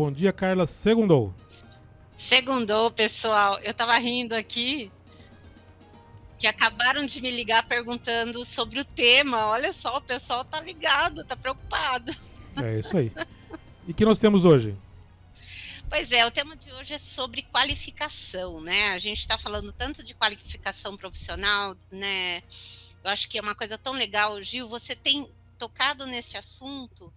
Bom dia, Carla. Segundou. Segundou, pessoal. Eu tava rindo aqui que acabaram de me ligar perguntando sobre o tema. Olha só, o pessoal tá ligado, tá preocupado. É isso aí. E que nós temos hoje? Pois é, o tema de hoje é sobre qualificação, né? A gente está falando tanto de qualificação profissional, né? Eu acho que é uma coisa tão legal. Gil, você tem tocado nesse assunto.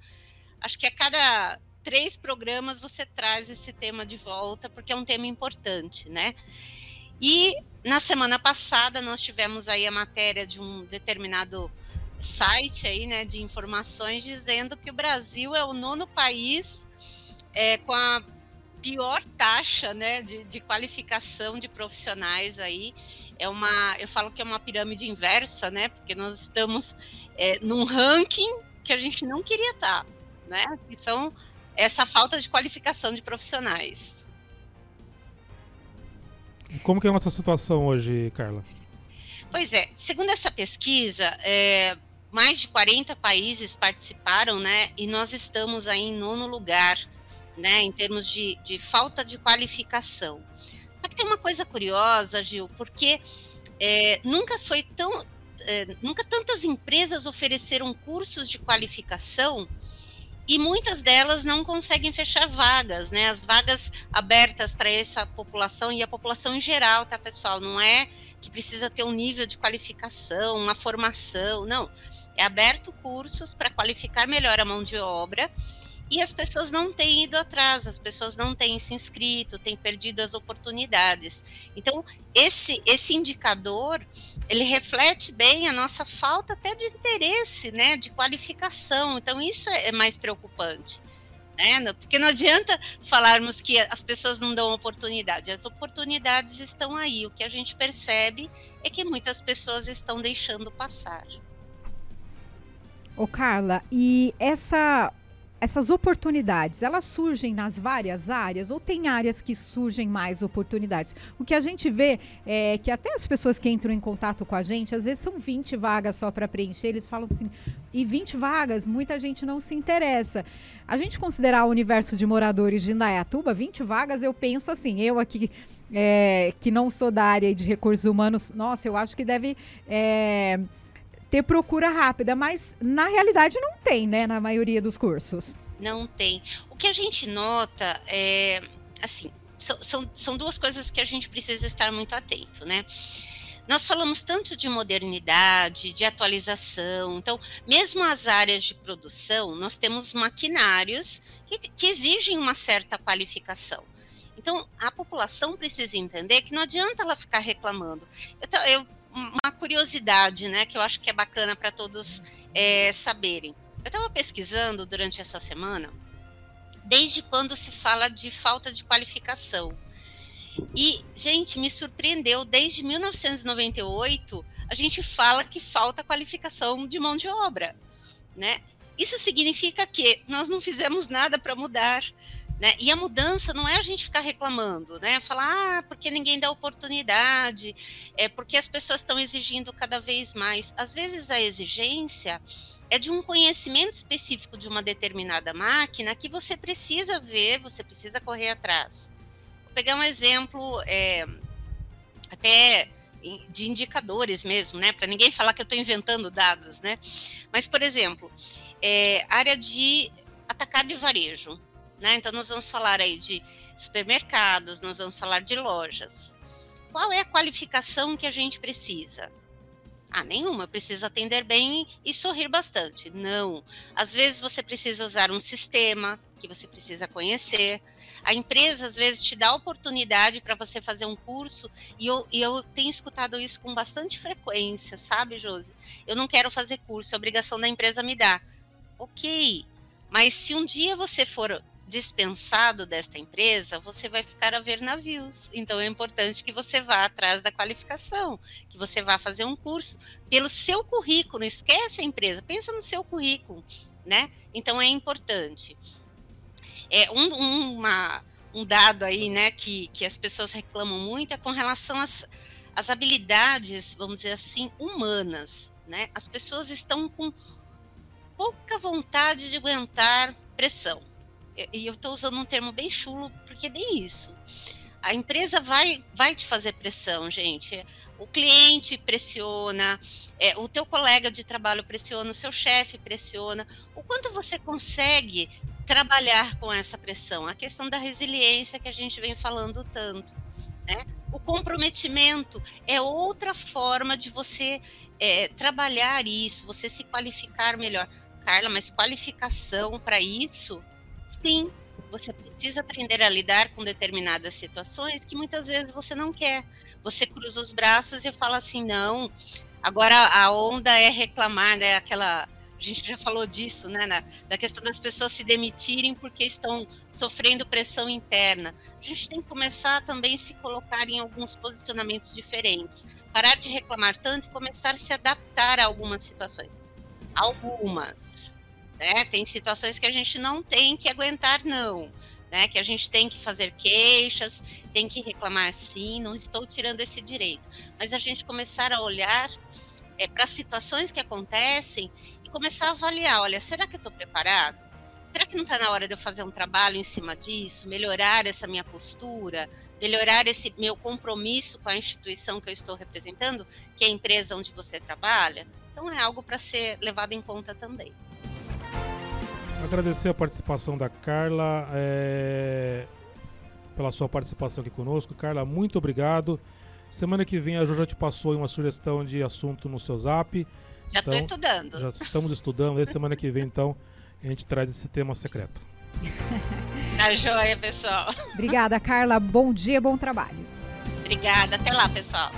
Acho que a cada três programas você traz esse tema de volta, porque é um tema importante, né? E na semana passada nós tivemos aí a matéria de um determinado site aí, né, de informações dizendo que o Brasil é o nono país é, com a pior taxa né, de, de, qualificação de profissionais aí. É uma, eu falo que é uma pirâmide inversa, né? Porque nós estamos é, num ranking que a gente não queria estar, né? Que são essa falta de qualificação de profissionais. Como que é a nossa situação hoje, Carla? Pois é, segundo essa pesquisa, é, mais de 40 países participaram, né? E nós estamos aí em nono lugar né, em termos de, de falta de qualificação. Só que tem uma coisa curiosa, Gil, porque é, nunca foi tão. É, nunca tantas empresas ofereceram cursos de qualificação e muitas delas não conseguem fechar vagas, né? As vagas abertas para essa população e a população em geral, tá, pessoal? Não é que precisa ter um nível de qualificação, uma formação, não. É aberto cursos para qualificar melhor a mão de obra e as pessoas não têm ido atrás, as pessoas não têm se inscrito, têm perdido as oportunidades. Então, esse, esse indicador, ele reflete bem a nossa falta até de interesse, né, de qualificação. Então, isso é, é mais preocupante. Né? Porque não adianta falarmos que as pessoas não dão oportunidade, as oportunidades estão aí. O que a gente percebe é que muitas pessoas estão deixando passar. Ô Carla, e essa essas oportunidades, elas surgem nas várias áreas ou tem áreas que surgem mais oportunidades? O que a gente vê é que até as pessoas que entram em contato com a gente, às vezes são 20 vagas só para preencher, eles falam assim, e 20 vagas, muita gente não se interessa. A gente considerar o universo de moradores de Indaiatuba, 20 vagas, eu penso assim, eu aqui é, que não sou da área de recursos humanos, nossa, eu acho que deve... É, ter procura rápida, mas na realidade não tem, né, na maioria dos cursos. Não tem. O que a gente nota é, assim, são, são, são duas coisas que a gente precisa estar muito atento, né? Nós falamos tanto de modernidade, de atualização, então, mesmo as áreas de produção, nós temos maquinários que, que exigem uma certa qualificação. Então, a população precisa entender que não adianta ela ficar reclamando. Eu, eu uma curiosidade, né, que eu acho que é bacana para todos é, saberem. Eu estava pesquisando durante essa semana, desde quando se fala de falta de qualificação. E, gente, me surpreendeu, desde 1998, a gente fala que falta qualificação de mão de obra, né? Isso significa que nós não fizemos nada para mudar. Né? E a mudança não é a gente ficar reclamando, né? Falar, ah, porque ninguém dá oportunidade, é porque as pessoas estão exigindo cada vez mais. Às vezes a exigência é de um conhecimento específico de uma determinada máquina que você precisa ver, você precisa correr atrás. Vou pegar um exemplo é, até de indicadores mesmo, né? Para ninguém falar que eu estou inventando dados, né? Mas, por exemplo, é, área de atacado e varejo. Né? Então, nós vamos falar aí de supermercados, nós vamos falar de lojas. Qual é a qualificação que a gente precisa? Ah, nenhuma, precisa atender bem e sorrir bastante. Não. Às vezes você precisa usar um sistema que você precisa conhecer. A empresa, às vezes, te dá oportunidade para você fazer um curso, e eu, e eu tenho escutado isso com bastante frequência, sabe, Josi? Eu não quero fazer curso, a obrigação da empresa me dá. Ok, mas se um dia você for dispensado desta empresa, você vai ficar a ver navios. Então é importante que você vá atrás da qualificação, que você vá fazer um curso pelo seu currículo. Esquece a empresa, pensa no seu currículo, né? Então é importante. É um, uma, um dado aí, né, que, que as pessoas reclamam muito é com relação às, às habilidades, vamos dizer assim, humanas, né? As pessoas estão com pouca vontade de aguentar pressão e eu estou usando um termo bem chulo, porque é bem isso. A empresa vai, vai te fazer pressão, gente. O cliente pressiona, é, o teu colega de trabalho pressiona, o seu chefe pressiona. O quanto você consegue trabalhar com essa pressão? A questão da resiliência que a gente vem falando tanto. Né? O comprometimento é outra forma de você é, trabalhar isso, você se qualificar melhor. Carla, mas qualificação para isso? Sim, você precisa aprender a lidar com determinadas situações que muitas vezes você não quer. Você cruza os braços e fala assim: não, agora a onda é reclamar, né? Aquela a gente já falou disso, né, na, da questão das pessoas se demitirem porque estão sofrendo pressão interna. A gente tem que começar também a se colocar em alguns posicionamentos diferentes, parar de reclamar tanto e começar a se adaptar a algumas situações. Algumas, né? Tem situações que a gente não tem que aguentar, não. Né, que a gente tem que fazer queixas, tem que reclamar sim, não estou tirando esse direito. Mas a gente começar a olhar é, para situações que acontecem começar a avaliar, olha, será que eu estou preparado? Será que não está na hora de eu fazer um trabalho em cima disso, melhorar essa minha postura, melhorar esse meu compromisso com a instituição que eu estou representando, que é a empresa onde você trabalha? Então é algo para ser levado em conta também. Agradecer a participação da Carla, é... pela sua participação aqui conosco. Carla, muito obrigado. Semana que vem a Jo já te passou uma sugestão de assunto no seu zap. Já estou então, estudando. Já estamos estudando. E semana que vem, então, a gente traz esse tema secreto. Tá joia, pessoal. Obrigada, Carla. Bom dia, bom trabalho. Obrigada. Até lá, pessoal.